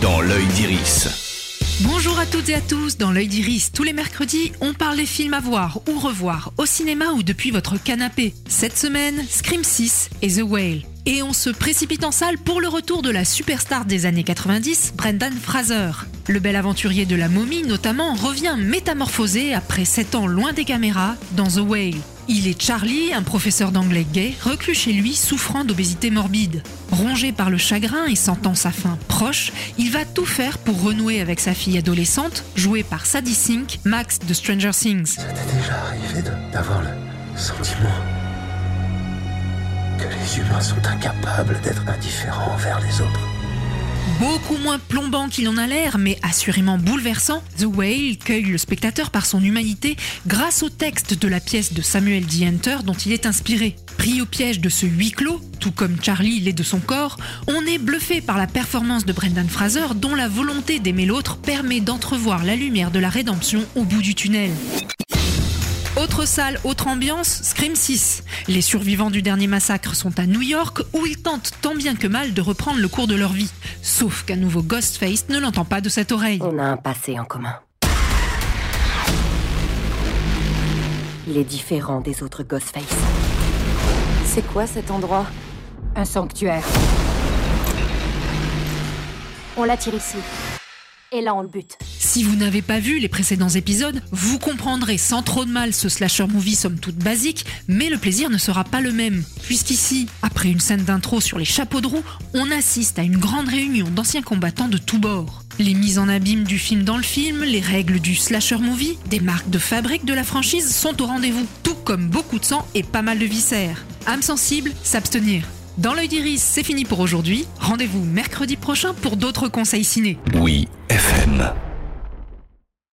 dans l'œil d'Iris. Bonjour à toutes et à tous, dans l'œil d'Iris, tous les mercredis, on parle des films à voir ou revoir au cinéma ou depuis votre canapé. Cette semaine, Scream 6 et The Whale. Et on se précipite en salle pour le retour de la superstar des années 90, Brendan Fraser. Le bel aventurier de la momie notamment revient métamorphosé après 7 ans loin des caméras dans The Whale. Il est Charlie, un professeur d'anglais gay, reclus chez lui souffrant d'obésité morbide. Rongé par le chagrin et sentant sa fin proche, il va tout faire pour renouer avec sa fille adolescente, jouée par Sadie Sink, Max de Stranger Things. Ça t'est déjà arrivé d'avoir le sentiment que les humains sont incapables d'être indifférents envers les autres? Beaucoup moins plombant qu'il en a l'air, mais assurément bouleversant, The Whale cueille le spectateur par son humanité grâce au texte de la pièce de Samuel D. Hunter dont il est inspiré. Pris au piège de ce huis clos, tout comme Charlie l'est de son corps, on est bluffé par la performance de Brendan Fraser dont la volonté d'aimer l'autre permet d'entrevoir la lumière de la rédemption au bout du tunnel. Autre salle, autre ambiance, Scream 6. Les survivants du dernier massacre sont à New York où ils tentent tant bien que mal de reprendre le cours de leur vie. Sauf qu'un nouveau Ghostface ne l'entend pas de cette oreille. On a un passé en commun. Il est différent des autres Ghostface. C'est quoi cet endroit? Un sanctuaire. On l'attire ici. Et là, on le bute. Si vous n'avez pas vu les précédents épisodes, vous comprendrez sans trop de mal ce slasher movie somme toute basique, mais le plaisir ne sera pas le même. Puisqu'ici, après une scène d'intro sur les chapeaux de roue, on assiste à une grande réunion d'anciens combattants de tous bords. Les mises en abîme du film dans le film, les règles du slasher movie, des marques de fabrique de la franchise sont au rendez-vous, tout comme beaucoup de sang et pas mal de viscères. Âme sensible, s'abstenir. Dans l'œil d'iris, c'est fini pour aujourd'hui. Rendez-vous mercredi prochain pour d'autres conseils ciné. Oui, FM.